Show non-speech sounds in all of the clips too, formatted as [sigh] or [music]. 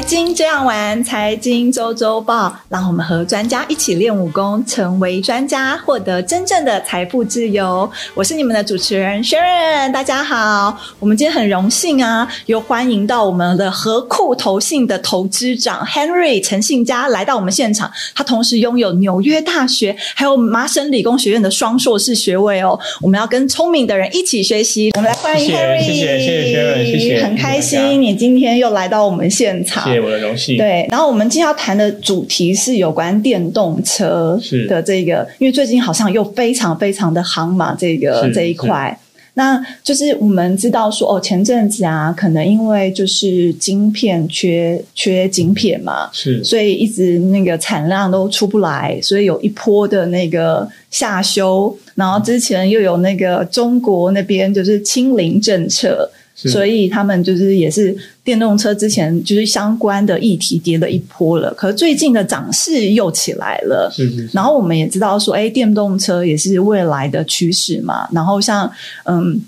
财经这样玩，财经周周报，让我们和专家一起练武功，成为专家，获得真正的财富自由。我是你们的主持人 Sharon，大家好。我们今天很荣幸啊，有欢迎到我们的和库投信的投资长 Henry 陈信佳来到我们现场。他同时拥有纽约大学还有麻省理工学院的双硕士学位哦。我们要跟聪明的人一起学习。我们来欢迎 Henry，谢谢谢谢 Sharon，谢谢，很开心你今天又来到我们现场，谢谢我的荣幸。对，然后我们今天要谈的主题是有关电动车的这个，因为最近好像又非常非常的夯嘛，这个这一块。那就是我们知道说，哦，前阵子啊，可能因为就是晶片缺缺晶片嘛，是，所以一直那个产量都出不来，所以有一波的那个下修。然后之前又有那个中国那边就是清零政策。所以他们就是也是电动车之前就是相关的议题跌了一波了，可是最近的涨势又起来了。是是。然后我们也知道说，哎，电动车也是未来的趋势嘛。然后像嗯，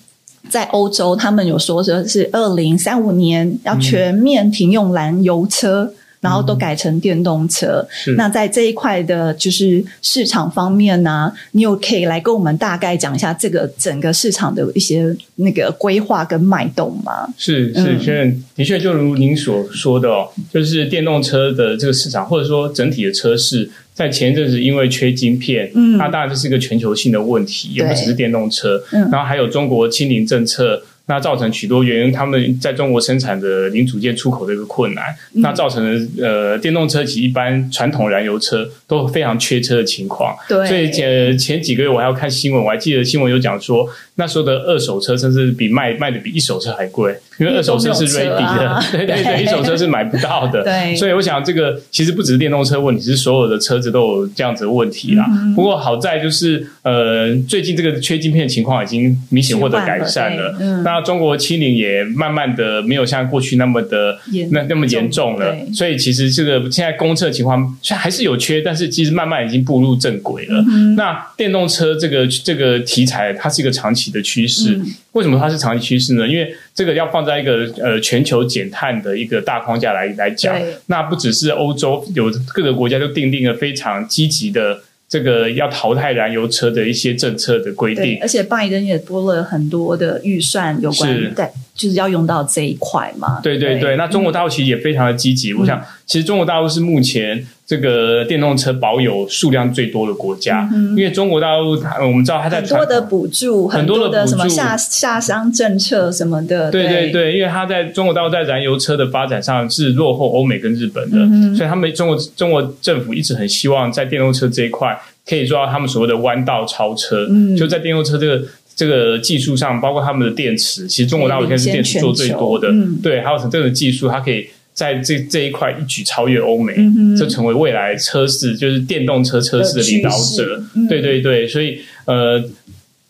在欧洲他们有说说是二零三五年要全面停用燃油车。然后都改成电动车。那在这一块的，就是市场方面呢，你有可以来跟我们大概讲一下这个整个市场的一些那个规划跟脉动吗？是是，确认的确就如您所说的哦，就是电动车的这个市场，或者说整体的车市，在前一阵子因为缺晶片，嗯，那当然这是一个全球性的问题，也不只是电动车，嗯，然后还有中国清零政策。那造成许多原因，他们在中国生产的零组件出口的一个困难，那造成了呃电动车及一般传统燃油车都非常缺车的情况。对，所以前前几个月我还要看新闻，我还记得新闻有讲说，那时候的二手车甚至比卖卖的比一手车还贵，因为二手车是 ready 的，[laughs] 对对对，一手车是买不到的。对，所以我想这个其实不只是电动车问题，是所有的车子都有这样子的问题啦。不过好在就是呃最近这个缺晶片情况已经明显获得改善了。嗯。那中国清零也慢慢的没有像过去那么的那那么严重了，所以其实这个现在公测情况虽然还是有缺，但是其实慢慢已经步入正轨了。那电动车这个这个题材，它是一个长期的趋势。为什么它是长期趋势呢？因为这个要放在一个呃全球减碳的一个大框架来来讲，那不只是欧洲有各个国家都定定了非常积极的。这个要淘汰燃油车的一些政策的规定，而且拜登也拨了很多的预算，有关在就是要用到这一块嘛。对对对，那中国大陆其实也非常的积极。我想，其实中国大陆是目前这个电动车保有数量最多的国家，嗯因为中国大陆，我们知道它在很多的补助，很多的什么下下乡政策什么的。对对对，因为它在中国大陆在燃油车的发展上是落后欧美跟日本的，嗯所以他们中国中国政府一直很希望在电动车这一块。可以做到他们所谓的弯道超车，嗯就在电动车这个这个技术上，包括他们的电池，其实中国大陆现在是电池做最多的，对，还有这个技术，它可以在这这一块一举超越欧美，就成为未来车市就是电动车车市的领导者，对对对，所以呃。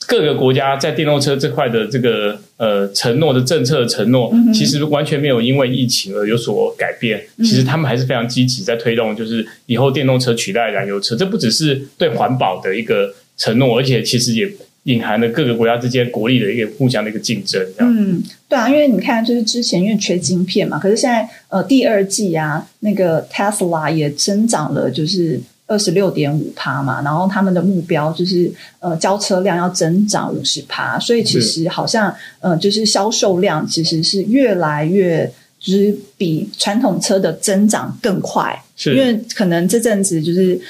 各个国家在电动车这块的这个呃承诺的政策承诺，其实完全没有因为疫情而有所改变。其实他们还是非常积极在推动，就是以后电动车取代燃油车。这不只是对环保的一个承诺，而且其实也隐含了各个国家之间国力的一个互相的一个竞争。嗯，对啊，因为你看，就是之前因为缺晶片嘛，可是现在呃第二季啊，那个 Tesla 也增长了，就是。二十六点五趴嘛，然后他们的目标就是呃交车量要增长五十趴，所以其实好像呃就是销售量其实是越来越就是比传统车的增长更快，因为可能这阵子就是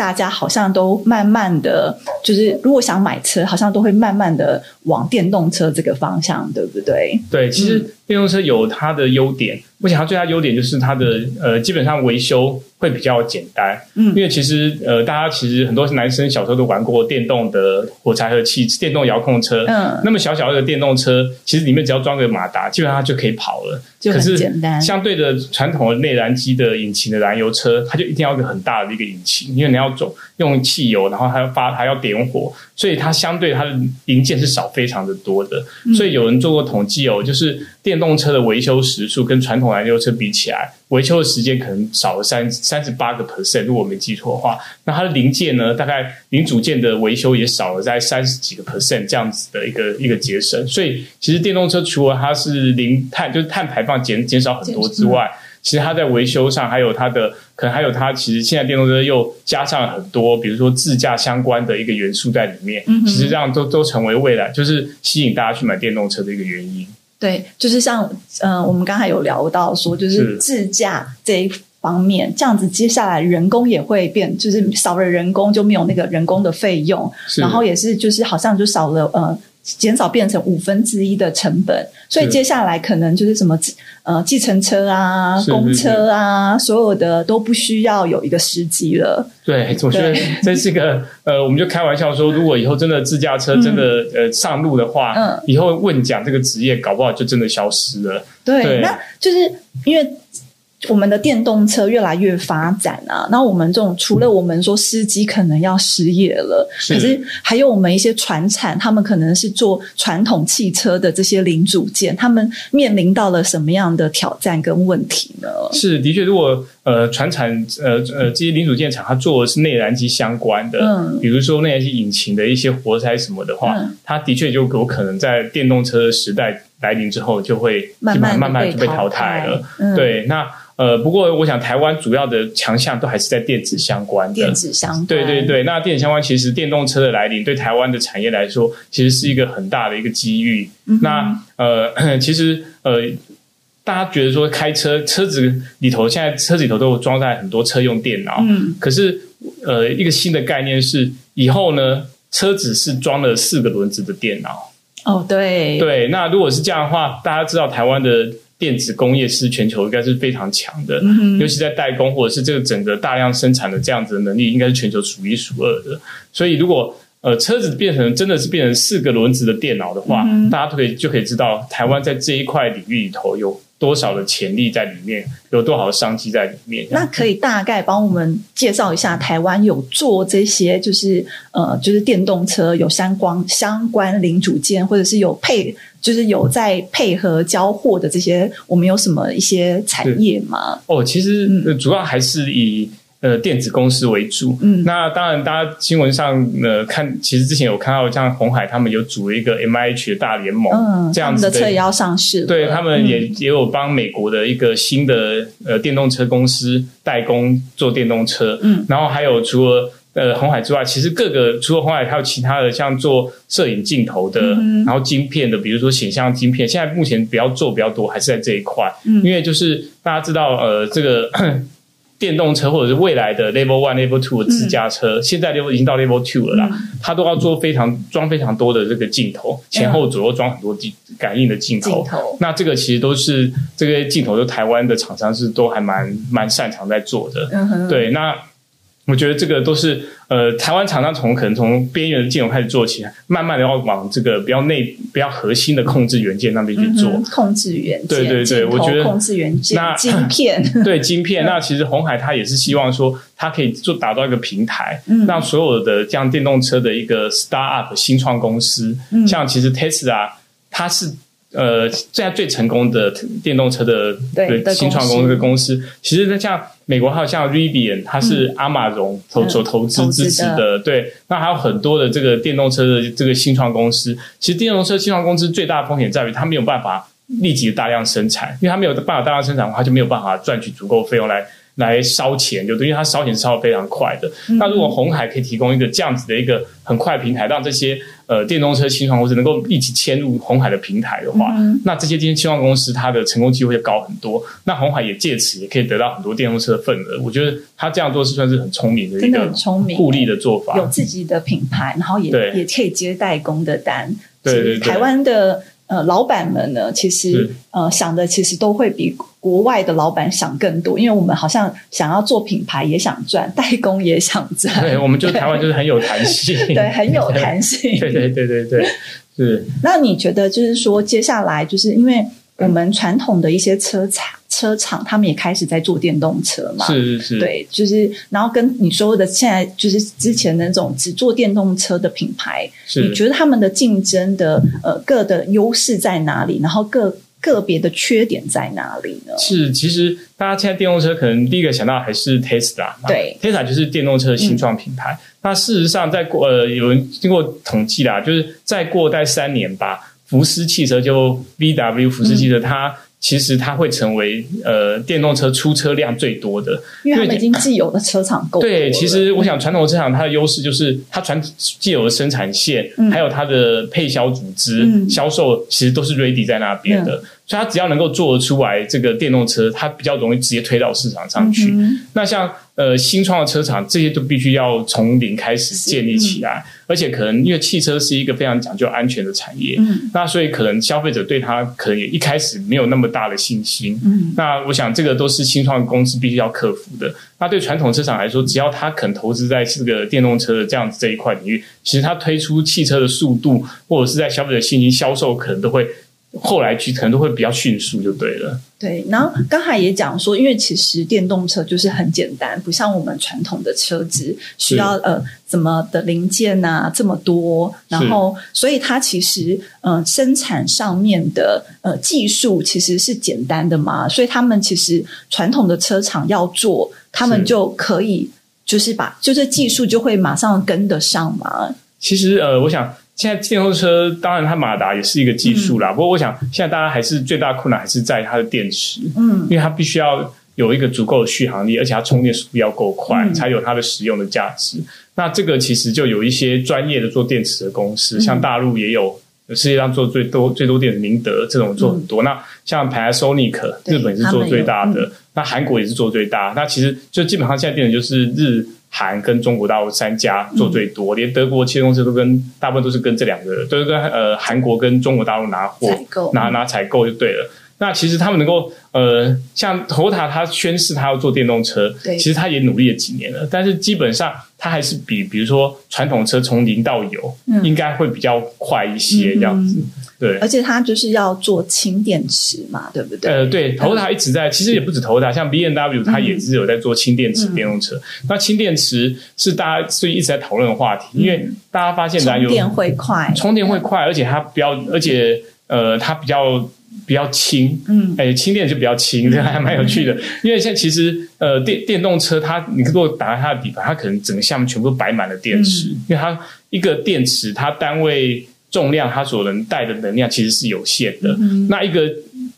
大家好像都慢慢的就是如果想买车，好像都会慢慢的往电动车这个方向，对不对？对，其实电动车有它的优点，我想它最大优点就是它的呃基本上维修。会比较简单，嗯，因为其实呃，大家其实很多男生小时候都玩过电动的火柴盒汽电动遥控车，嗯，那么小小的电动车，其实里面只要装个马达，基本上就可以跑了，就很简单。相对的传统的内燃机的引擎的燃油车，它就一定要一个很大的一个引擎，因为你要走用汽油，然后还要发还要点火，所以它相对它的零件是少非常的多的。所以有人做过统计哦，就是电动车的维修时数跟传统燃油车比起来。维修的时间可能少了三三十八个 percent，如果我没记错的话，那它的零件呢，大概零组件的维修也少了在三十几个 percent 这样子的一个一个节省。所以其实电动车除了它是零碳，就是碳排放减减少很多之外，其实它在维修上，还有它的可能还有它，其实现在电动车又加上很多，比如说自驾相关的一个元素在里面，其实这样都都成为未来就是吸引大家去买电动车的一个原因。对，就是像嗯，我们刚才有聊到说，就是自驾这一方面，这样子接下来人工也会变，就是少了人工就没有那个人工的费用，然后也是就是好像就少了呃。减少变成五分之一的成本，所以接下来可能就是什么呃，计程车啊、公车啊，所有的都不需要有一个司机了。对，我觉得这是个呃，我们就开玩笑说，如果以后真的自驾车真的呃上路的话，嗯，以后问讲这个职业搞不好就真的消失了。对，那就是因为。我们的电动车越来越发展啊，那我们这种除了我们说司机可能要失业了，可是还有我们一些船产，他们可能是做传统汽车的这些零组件，他们面临到了什么样的挑战跟问题呢？是的确，如果呃船产呃呃这些零组件厂，它做的是内燃机相关的，嗯，比如说内燃机引擎的一些活塞什么的话，它的确就有可能在电动车的时代来临之后，就会慢慢慢慢就被淘汰了。对，那。呃，不过我想台湾主要的强项都还是在电子相关的。电子相关，对对对。那电子相关，其实电动车的来临对台湾的产业来说，其实是一个很大的一个机遇。那呃，[coughs] 其实呃，大家觉得说开车车子里头，现在车子里头都有装在很多车用电脑。嗯。可是呃，一个新的概念是，以后呢，车子是装了四个轮子的电脑。哦，对。对，那如果是这样的话，大家知道台湾的。电子工业是全球应该是非常强的，尤其在代工或者是这个整个大量生产的这样子的能力，应该是全球数一数二的。所以，如果呃车子变成真的是变成四个轮子的电脑的话，大家可以就可以知道台湾在这一块领域里头有。多少的潜力在里面，有多少的商机在里面？那可以大概帮我们介绍一下，台湾有做这些，就是呃，就是电动车有相关相关零组件，或者是有配，就是有在配合交货的这些，我们有什么一些产业吗？哦，其实主要还是以。呃，电子公司为主。嗯，那当然，大家新闻上呃看，其实之前有看到像红海他们有组了一个 M I H 的大联盟，嗯，这样子的车也要上市。对他们也也有帮美国的一个新的呃电动车公司代工做电动车。嗯，然后还有除了呃红海之外，其实各个除了红海，还有其他的像做摄影镜头的，然后晶片的，比如说显像晶片，现在目前比较做比较多，还是在这一块。嗯，因为就是大家知道呃这个。电动车或者是未来的 Level One、Level Two 的自驾车，现在 Level 已经到 Level Two 了啦，它都要做非常装非常多的这个镜头，前后左右装很多镜感应的镜头。那这个其实都是这个镜头，就台湾的厂商是都还蛮蛮擅长在做的。对，那。我觉得这个都是呃，台湾厂商从可能从边缘的镜头开始做起来，慢慢的要往这个比较内、比较核心的控制元件那边去做。控制元件，对对对，我觉得控制元件，那晶片，[laughs] 对晶片。那其实红海它也是希望说，它可以做打造一个平台，让所有的这样电动车的一个 start up 新创公司，像其实 Tesla 它是。呃，现在最成功的电动车的新创公司公司，其实像美国还有像 Rivian，它是阿马荣投所投资支持的。对，那还有很多的这个电动车的这个新创公司。其实电动车新创公司最大的风险在于，它没有办法立即大量生产，因为它没有办法大量生产的话，就没有办法赚取足够费用来。来烧钱，就等于它烧钱烧的非常快的。那如果红海可以提供一个这样子的一个很快平台，让这些呃电动车新创公司能够一起迁入红海的平台的话，那这些今天新创公司它的成功机会就高很多。那红海也借此也可以得到很多电动车的份额。我觉得他这样做是算是很聪明的一个互利的做法，有自己的品牌，然后也也可以接代工的单。对对对，台湾的。呃，老板们呢，其实呃想的其实都会比国外的老板想更多，因为我们好像想要做品牌也想赚，代工也想赚。对，我们就台湾就是很有弹性，[laughs] 对，很有弹 [laughs] 性。对对对对对，是。那你觉得就是说，接下来就是因为我们传统的一些车厂。车厂他们也开始在做电动车嘛？是是是，对，就是然后跟你说的，现在就是之前那种只做电动车的品牌，你觉得他们的竞争的呃各的优势在哪里？然后各个别的缺点在哪里呢？是，其实大家现在电动车可能第一个想到还是 Tesla，对，Tesla 就是电动车的新创品牌。那事实上，在过呃有人经过统计啦，就是再过待三年吧，福斯汽车就 VW 福斯汽车它。其实它会成为呃电动车出车量最多的，因为他们已经既有的车厂够对，其实我想传统车厂它的优势就是它传既有的生产线，还有它的配销组织、销售，其实都是 ready 在那边的。所以它只要能够做得出来这个电动车，它比较容易直接推到市场上去。那像呃新创的车厂，这些都必须要从零开始建立起来，而且可能因为汽车是一个非常讲究安全的产业，那所以可能消费者对它可能也一开始没有那么大的信心。那我想这个都是新创公司必须要克服的。那对传统车厂来说，只要他肯投资在这个电动车的这样子这一块领域，其实它推出汽车的速度，或者是在消费者信心、销售，可能都会。后来去可能都会比较迅速，就对了。对，然后刚才也讲说，因为其实电动车就是很简单，不像我们传统的车子需要呃怎么的零件啊这么多，然后所以它其实呃生产上面的呃技术其实是简单的嘛，所以他们其实传统的车厂要做，他们就可以就是把就是技术就会马上跟得上嘛。其实呃，我想。现在电动车当然它马达也是一个技术啦，不过我想现在大家还是最大困难还是在它的电池，嗯，因为它必须要有一个足够的续航力，而且它充电速度要够快，才有它的使用的价值。那这个其实就有一些专业的做电池的公司，像大陆也有世界上做最多最多电池，宁德这种做很多。那像 Panasonic 日本是做最大的，那韩国也是做最大。那其实就基本上现在电池就是日。韩跟中国大陆三家做最多，连德国汽车公司都跟大部分都是跟这两个，都是跟呃韩国跟中国大陆拿货，拿拿采购就对了。那其实他们能够呃，像头塔他宣誓他要做电动车，其实他也努力了几年了，但是基本上他还是比比如说传统车从零到有，应该会比较快一些这样子。对，而且它就是要做氢电池嘛，对不对？呃，对，头塔一直在，其实也不止头塔，像 B N W 它也是有在做氢电池电动车。那氢电池是大家所以一直在讨论的话题，因为大家发现充电会快，充电会快，而且它比较，而且呃，它比较比较轻，嗯，哎，轻电就比较轻，这还蛮有趣的。因为现在其实呃，电电动车它，你如果打开它的底盘，它可能整个下面全部都摆满了电池，因为它一个电池它单位。重量它所能带的能量其实是有限的。那一个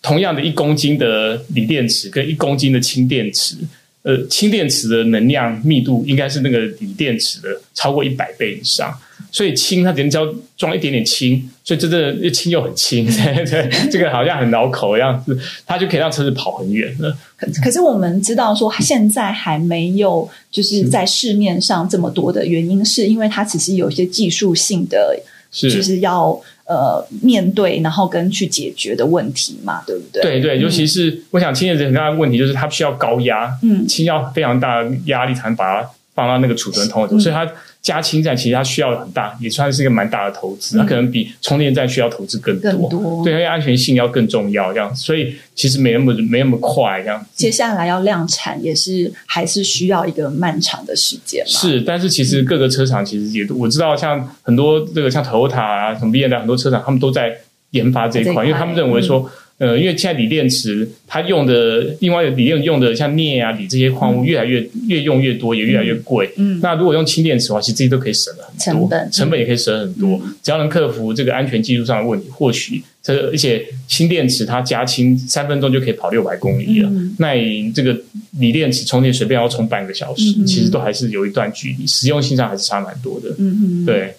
同样的一公斤的锂电池跟一公斤的氢电池，呃，氢电池的能量密度应该是那个锂电池的超过一百倍以上。所以氢它只能只要装一点点氢，所以真的又氢又很轻，对，[laughs] 这个好像很绕口的样子，它就可以让车子跑很远了。可可是我们知道说，现在还没有就是在市面上这么多的原因，是因为它其实有一些技术性的。就是要呃面对，然后跟去解决的问题嘛，对不对？对对，尤其是我想，氢电池很大的问题就是它需要高压，嗯，氢要非常大的压力才能把它放到那个储存桶里头，所以它。加氢站其实它需要很大，也算是一个蛮大的投资。它可能比充电站需要投资更多，对，因为安全性要更重要这样。所以其实没那么没那么快这样。接下来要量产也是还是需要一个漫长的时间嘛。是，但是其实各个车厂其实也我知道，像很多这个像 Toyota 啊，什么 B M W 很多车厂，他们都在研发这一块，因为他们认为说。呃，因为现在锂电池它用的另外的锂用用的像镍啊、锂这些矿物越来越越用越多，也越来越贵。嗯，那如果用氢电池的话，其实这些都可以省了很多成本，成本也可以省很多。只要能克服这个安全技术上的问题，或许这而且氢电池它加氢三分钟就可以跑六百公里了。那你这个锂电池充电随便要充半个小时，其实都还是有一段距离，实用性上还是差蛮多的。嗯嗯，对。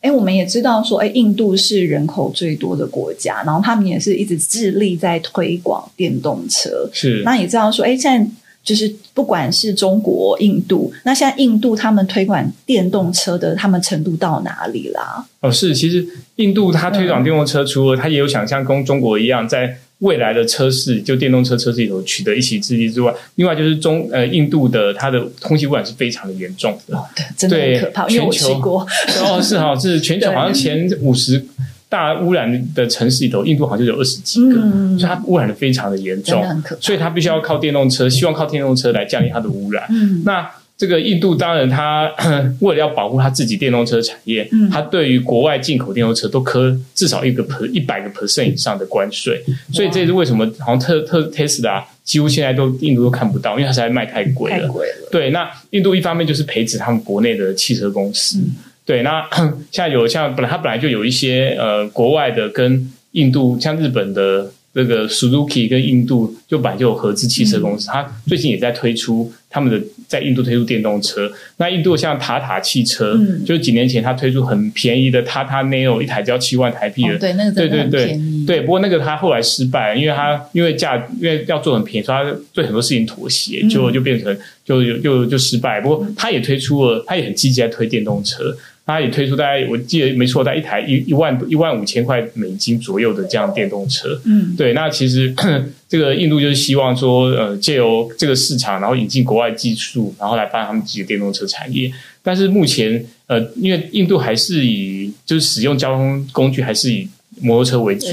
哎，我们也知道说，哎，印度是人口最多的国家，然后他们也是一直致力在推广电动车。是，那也知道说，哎，现在就是不管是中国、印度，那现在印度他们推广电动车的，他们程度到哪里啦？哦，是，其实印度它推广电动车，除了它也有想像跟中国一样在。未来的车市，就电动车车市里头取得一席之地之外，另外就是中呃印度的它的空气污染是非常的严重的，对，真的很可怕。全球哦是哈是全球好像前五十大污染的城市里头，印度好像就有二十几个，所以它污染的非常的严重，所以它必须要靠电动车，希望靠电动车来降低它的污染。嗯，那。这个印度当然，它 [clears throat] 为了要保护它自己电动车产业，它对于国外进口电动车都科至少一个 per 一百个 percent 以上的关税，所以这是为什么好像特特特斯拉几乎现在都印度都看不到，因为它实在卖太贵了。对，那印度一方面就是培植他们国内的汽车公司，对，那 [clears throat] 像有像本来它本来就有一些呃国外的跟印度像日本的。这个 Suzuki 跟印度就本来就有合资汽车公司，它最近也在推出他们的在印度推出电动车。那印度像塔塔汽车，就是几年前它推出很便宜的塔塔 Neo，一台只要七万台币的，对那个对对对对。不过那个它后来失败，因为它因为价因为要做很便宜，所以它对很多事情妥协，就就变成就就就失败。不过它也推出了，它也很积极在推电动车。它也推出大概我记得没错，在一台一一万一万五千块美金左右的这样电动车。嗯，对。那其实 [clears throat] 这个印度就是希望说，呃，借由这个市场，然后引进国外技术，然后来发展他们自己的电动车产业。但是目前，呃，因为印度还是以就是使用交通工具还是以。摩托车为主，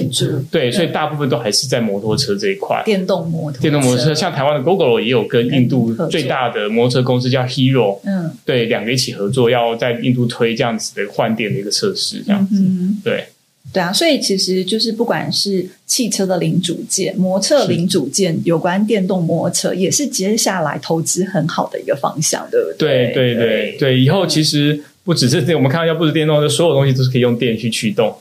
对，所以大部分都还是在摩托车这一块。电动摩托，电动摩托车，像台湾的 GoGo 也有跟印度最大的摩托车公司叫 Hero，嗯，对，两个一起合作，要在印度推这样子的换电的一个测试，这样子，对，对啊，所以其实就是不管是汽车的零组件、摩托零组件，有关电动摩托车，也是接下来投资很好的一个方向，对不对？对对对对，以后其实。不只是这，我们看到，要不是电动车，所有东西都是可以用电去驱动。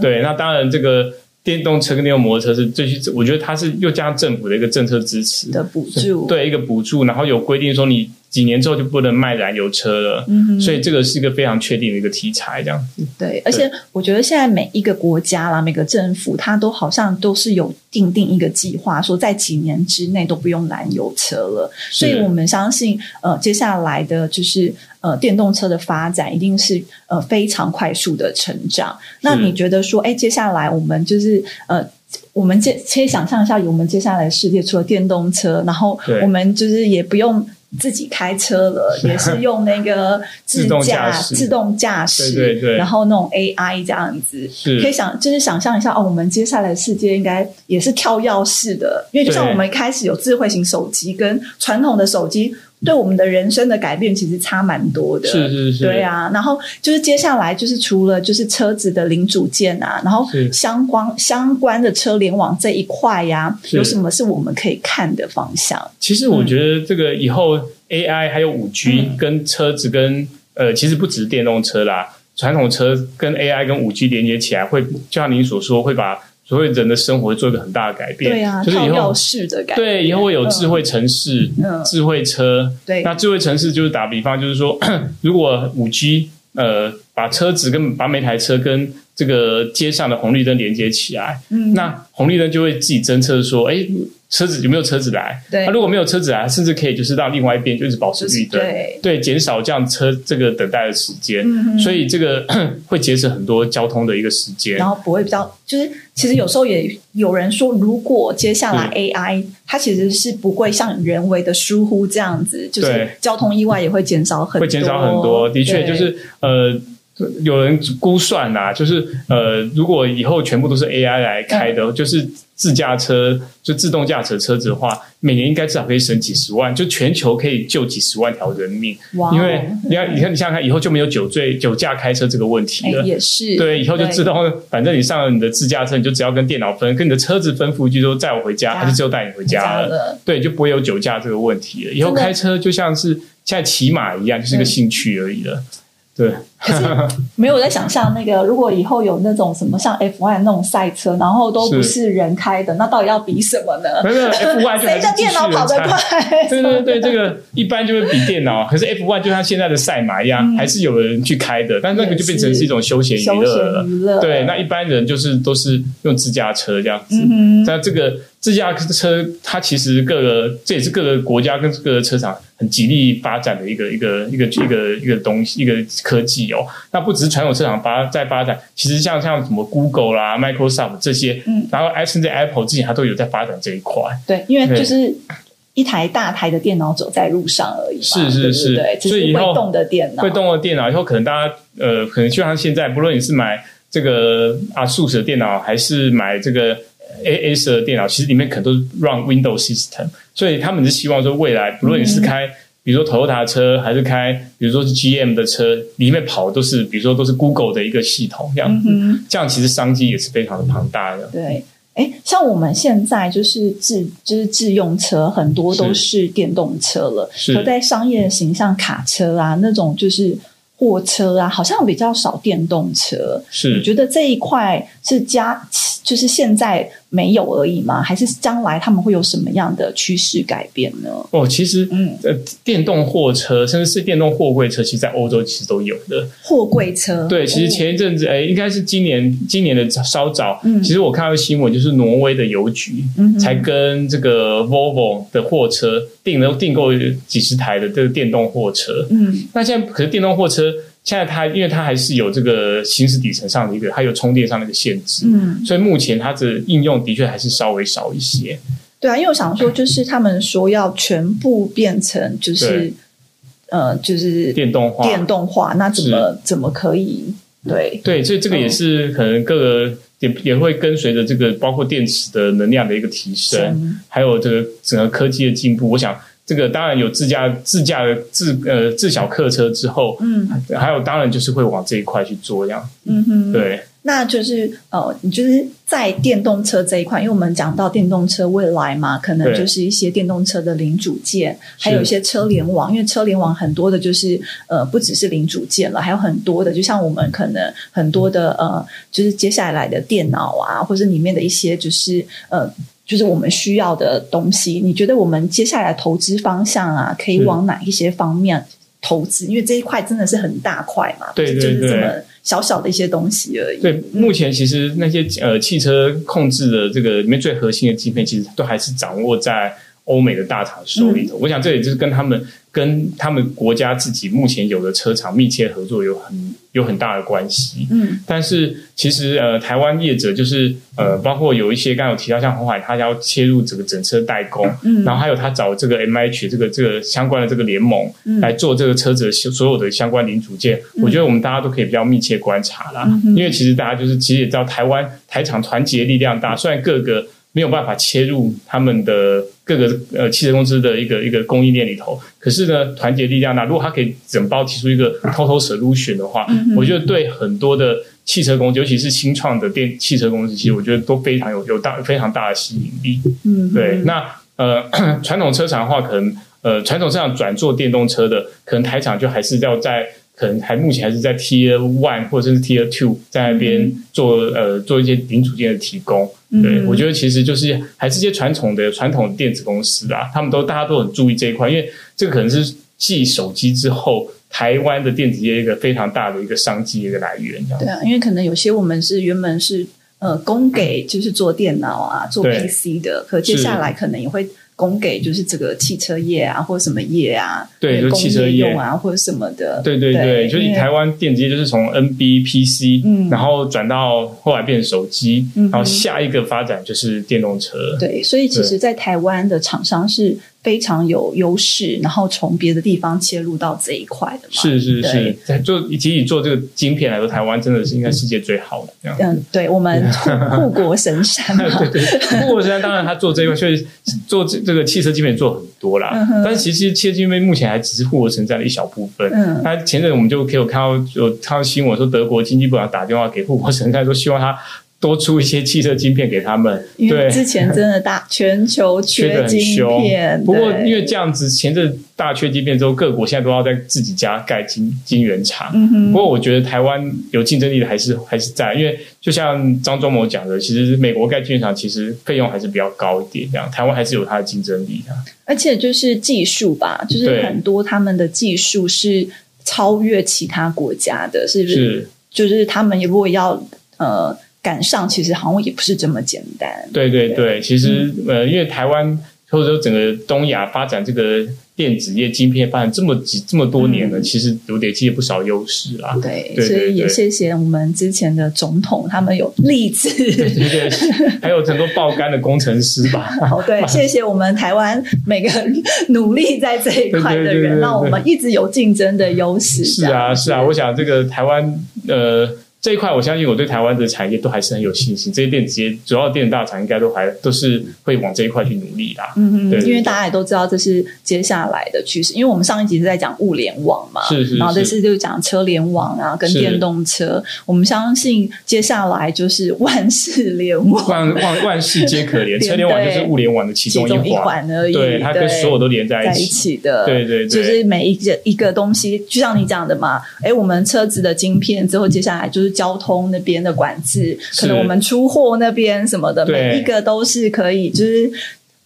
对，那当然，这个电动车跟电动摩托车是最，我觉得它是又加上政府的一个政策支持的补助，对一个补助，然后有规定说你。几年之后就不能卖燃油车了，所以这个是一个非常确定的一个题材，这样子。对，而且我觉得现在每一个国家啦，每个政府，它都好像都是有定定一个计划，说在几年之内都不用燃油车了。所以我们相信，呃，接下来的就是呃电动车的发展一定是呃非常快速的成长。那你觉得说，哎，接下来我们就是呃，我们接可以想象一下，我们接下来世界除了电动车，然后我们就是也不用。自己开车了，[laughs] 也是用那个 [laughs] 自驾自动驾驶，对对对，然后那种 AI 这样子，可以想就是想象一下哦，我们接下来的世界应该也是跳跃式的，因为就像我们开始有智慧型手机跟传统的手机。对我们的人生的改变其实差蛮多的，是是是，对啊。然后就是接下来就是除了就是车子的零组件啊，然后相关相关的车联网这一块呀，有什么是我们可以看的方向？其实我觉得这个以后 AI 还有五 G 跟车子跟呃，其实不只是电动车啦，传统车跟 AI 跟五 G 连接起来，会就像您所说，会把。所以人的生活做一个很大的改变，对啊，就是以后式的改对，以后会有智慧城市、智慧车。对，那智慧城市就是打比方，就是说，[coughs] 如果五 G 呃把车子跟把每台车跟这个街上的红绿灯连接起来，嗯，那红绿灯就会自己侦测说，哎。车子有没有车子来？对，那如果没有车子来，甚至可以就是到另外一边就一直保持绿灯，对，减少这样车这个等待的时间，所以这个 [coughs] 会节省很多交通的一个时间，然后不会比较就是其实有时候也有人说，如果接下来 AI 它其实是不会像人为的疏忽这样子，就是交通意外也会减少很多，会减少很多，的确就是呃，有人估算呐，就是呃，如果以后全部都是 AI 来开的，就是。自驾车就自动驾驶车子的话，每年应该至少可以省几十万，就全球可以救几十万条人命。哇！因为你看，你看，你想想看，以后就没有酒醉、酒驾开车这个问题了。也是对，以后就自动，反正你上了你的自驾车，你就只要跟电脑分，跟你的车子吩咐一句说载我回家，它就只有带你回家了。对，就不会有酒驾这个问题了。以后开车就像是现在骑马一样，就是个兴趣而已了。对，可是没有在想象那个，如果以后有那种什么像 F1 那种赛车，然后都不是人开的，那到底要比什么呢？没有 [laughs] F1 谁的电脑跑得快？对对对，这个一般就会比电脑。可是 [laughs] F1 就像现在的赛马一样，还是有人去开的，但那个就变成是一种休闲娱乐了。对，那一般人就是都是用自驾车这样子。那这个。自驾车，它其实各个这也是各个国家跟各个车厂很极力发展的一个一个一个一个一个东西，一个科技哦。那不只是传统市场发在发展，其实像像什么 Google 啦、Microsoft 这些，嗯，然后甚至 Apple 之前它都有在发展这一块。对，因为就是一台大台的电脑走在路上而已。是是是，对，所以会动的电脑，会动的电脑以后可能大家呃，可能就像现在，不论你是买这个啊数字的电脑，还是买这个。A A 的电脑其实里面可能都是 run Windows system，所以他们是希望说未来，不论你是开，比如说 Toyota 车，还是开，比如说是 G M 的车，里面跑都是，比如说都是 Google 的一个系统这样子，这样其实商机也是非常的庞大的。对，哎，像我们现在就是自就是自用车，很多都是电动车了，可在商业形象卡车啊那种就是。货车啊，好像比较少电动车。是，我觉得这一块是加就是现在没有而已吗？还是将来他们会有什么样的趋势改变呢？哦，其实，嗯，呃，电动货车甚至是电动货柜车，其实，在欧洲其实都有的货柜车。对，其实前一阵子，哎，应该是今年，今年的稍早，嗯，其实我看到新闻，就是挪威的邮局，嗯，才跟这个 Volvo 的货车订了订购几十台的这个电动货车，嗯，那现在可是电动货车。现在它，因为它还是有这个行驶底层上的一个，它有充电上的一个限制，嗯，所以目前它的应用的确还是稍微少一些。对啊，因为我想说，就是他们说要全部变成就是呃，就是电动化，电动化，那怎么怎么可以？对。对，所以这个也是可能各个也也会跟随着这个包括电池的能量的一个提升，还有这个整个科技的进步，我想。这个当然有自驾、自驾的自呃自小客车之后，嗯，还有当然就是会往这一块去做这样，嗯哼，对，那就是呃，你就是在电动车这一块，因为我们讲到电动车未来嘛，可能就是一些电动车的零组件，还有一些车联网，因为车联网很多的就是呃，不只是零组件了，还有很多的，就像我们可能很多的呃，就是接下来的电脑啊，或者里面的一些就是呃。就是我们需要的东西，你觉得我们接下来投资方向啊，可以往哪一些方面投资？因为这一块真的是很大块嘛，对对对，这么小小的一些东西而已。对，目前其实那些呃汽车控制的这个里面最核心的晶片，其实都还是掌握在欧美的大厂手里头。我想这也就是跟他们。跟他们国家自己目前有的车厂密切合作有很有很大的关系，嗯，但是其实呃，台湾业者就是呃，包括有一些刚有提到像红海，他要切入整个整车代工，嗯，然后还有他找这个 M H 这个这个相关的这个联盟来做这个车子的所有的相关零组件，我觉得我们大家都可以比较密切观察啦，因为其实大家就是其实也知道台湾台厂团结力量大，虽然各个。没有办法切入他们的各个呃汽车公司的一个一个供应链里头，可是呢，团结力量大。如果他可以整包提出一个 total solution 的话，我觉得对很多的汽车公司，尤其是新创的电汽车公司，其实我觉得都非常有有大非常大的吸引力。嗯，对。那呃，[coughs] 传统车厂的话，可能呃，传统车厂转做电动车的，可能台厂就还是要在。可能还目前还是在 Tier One 或者是 Tier Two 在那边做呃做一些零组件的提供，对我觉得其实就是还是些传统的传统电子公司啊，他们都大家都很注意这一块，因为这个可能是继手机之后台湾的电子业一个非常大的一个商机一个来源。对啊，因为可能有些我们是原本是呃供给就是做电脑啊做 PC 的，可接下来可能也会。供给就是这个汽车业啊，或者什么业啊，对，就汽车业啊，或者什么的。对对对，就是台湾电子业就是从 NB PC，嗯，然后转到后来变手机，然后下一个发展就是电动车。对，所以其实，在台湾的厂商是。非常有优势，然后从别的地方切入到这一块的嘛？是是是，在做以及以做这个晶片来说，台湾真的是应该世界最好的这样。嗯，对我们 [laughs] 护国神山嘛，[laughs] 对对，护国神山当然他做这一块，所以做这这个汽车晶片做很多啦。但是其实汽车晶片目前还只是护国神山的一小部分。嗯，那前阵我们就可以有看到有看到新闻说，德国经济部长打电话给护国神山，说希望他。多出一些汽车晶片给他们，因为之前真的大全球缺晶片。不过因为这样子，前阵大缺晶片之后，各国现在都要在自己家盖晶晶圆厂。嗯不过我觉得台湾有竞争力的还是还是在，因为就像张忠谋讲的，其实美国盖晶圆厂其实费用还是比较高一点，这样台湾还是有它的竞争力的。而且就是技术吧，就是很多他们的技术是超越其他国家的，是不是？就是他们如果要呃。赶上其实好像也不是这么简单。对对对，其实呃，因为台湾或者说整个东亚发展这个电子业晶片发展这么几这么多年了，其实有点积累不少优势啦。对，所以也谢谢我们之前的总统，他们有励志，对对对，还有很多爆肝的工程师吧。好，对，谢谢我们台湾每个努力在这一块的人，让我们一直有竞争的优势。是啊，是啊，我想这个台湾呃。这一块，我相信我对台湾的产业都还是很有信心。这些电子业主要电子大厂应该都还都是会往这一块去努力的。嗯嗯，因为大家也都知道这是接下来的趋势。因为我们上一集是在讲物联网嘛，是是，然后这次就讲车联网啊，跟电动车。我们相信接下来就是万事联网，万万万事皆可连。[laughs] 车联网就是物联网的其中一环而已，对，它跟所有都连在一起的。对对，就是每一个一个东西，就像你讲的嘛，哎，我们车子的晶片之后，接下来就是。就是交通那边的管制，可能我们出货那边什么的，每一个都是可以，就是。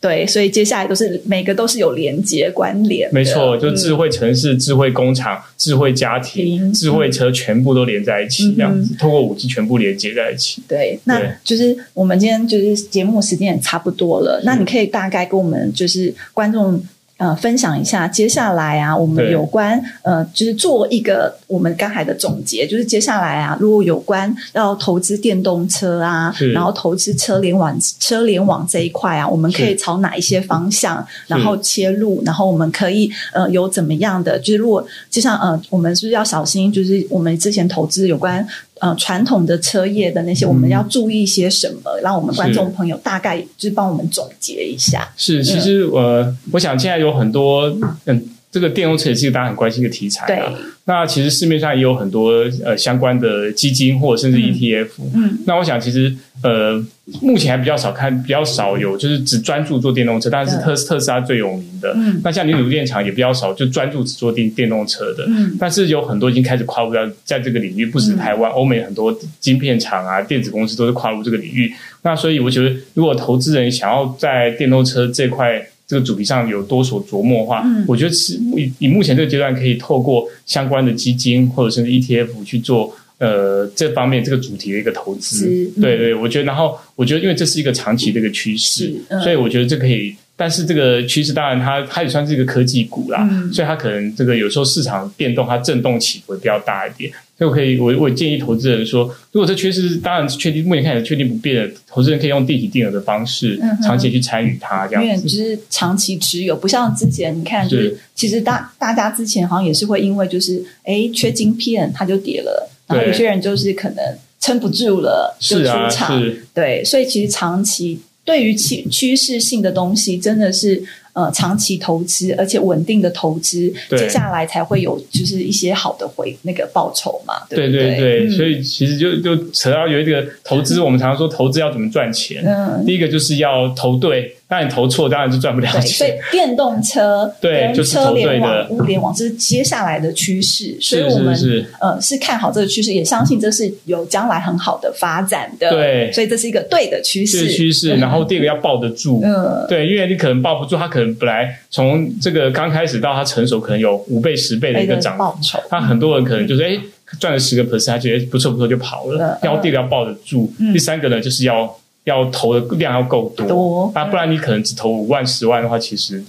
对，所以接下来都是每个都是有连接关联，没错，就智慧城市、智慧工厂、智慧家庭、智慧车，全部都连在一起，这样子，通过五 G 全部连接在一起。对，那就是我们今天就是节目时间也差不多了，那你可以大概跟我们就是观众。呃，分享一下接下来啊，我们有关呃，就是做一个我们刚才的总结，就是接下来啊，如果有关要投资电动车啊，然后投资车联网、车联网这一块啊，我们可以朝哪一些方向然后切入，然后我们可以呃有怎么样的，就是如果就像呃，我们是不是要小心？就是我们之前投资有关。呃，传统的车业的那些，我们要注意些什么？让我们观众朋友大概就是帮我们总结一下。是，其实我我想现在有很多嗯。这个电动车也是一个大家很关心的题材啊。那其实市面上也有很多呃相关的基金或者甚至 ETF。嗯。那我想其实呃目前还比较少看，比较少有就是只专注做电动车，但是特特斯拉最有名的。嗯。那像你努电厂也比较少，就专注只做电电动车的。嗯。但是有很多已经开始跨入到在这个领域，不止台湾，欧美很多晶片厂啊、电子公司都是跨入这个领域。那所以我觉得，如果投资人想要在电动车这块，这个主题上有多所琢磨的话，我觉得是以以目前这个阶段，可以透过相关的基金或者甚至 ETF 去做呃这方面这个主题的一个投资。对对，我觉得，然后我觉得，因为这是一个长期的一个趋势，所以我觉得这可以。但是这个趋势当然它它也算是一个科技股啦，所以它可能这个有时候市场变动它震动起伏比较大一点。所以我可以我我建议投资人说，如果这趋势当然确定目前看起来确定不变的，投资人可以用定期定额的方式嗯长期去参与它，这样子。就是长期持有，不像之前你看，就是其实大大家之前好像也是会因为就是哎缺晶片它就跌了，然后有些人就是可能撑不住了就出场，对，所以其实长期。对于趋趋势性的东西，真的是呃长期投资，而且稳定的投资，接下来才会有就是一些好的回那个报酬嘛。对对对，所以其实就就扯到有一个投资，我们常常说投资要怎么赚钱，嗯第一个就是要投对。那你投错，当然就赚不了钱。所以 [laughs] 电动车对就是车联网、物联网这是接下来的趋势，所以我们呃是看好这个趋势，也相信这是有将来很好的发展的。对，所以这是一个对的趋势。趋势，然后第二个要抱得住。嗯，对，因为你可能抱不住，它可能本来从这个刚开始到它成熟，可能有五倍、十倍的一个涨报酬。那很多人可能就是哎赚了十个 percent，他觉得不错不错就跑了。然后第二个要抱得住，第三个呢就是要。要投的量要够多，啊，不然你可能只投五万、十万的话，其实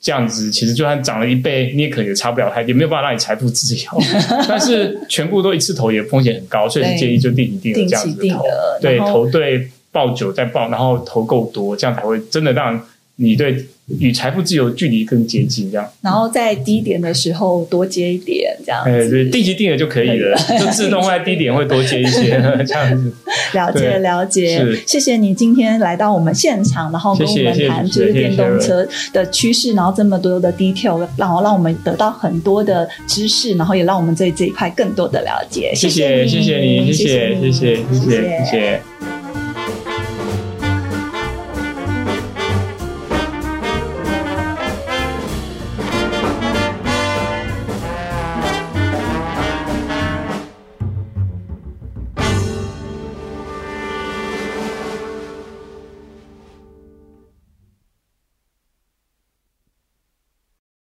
这样子，其实就算涨了一倍，你也可能也差不了太，也没有办法让你财富自由。[laughs] 但是全部都一次投，也风险很高，所以建议就定一定这样子投，对，投对，报久再报，然后投够多，这样才会真的让。你对与财富自由距离更接近，这样。然后在低点的时候多接一点，这样。哎，对，定期定额就可以了，就自动在低点会多接一些，[laughs] 这样子。了解了解，谢谢你今天来到我们现场，然后跟我们谈就是电动车的趋势，然后这么多的 detail，然后让我们得到很多的知识，然后也让我们对这一块更多的了解。谢谢，谢谢你，谢谢，谢谢，谢谢，谢谢。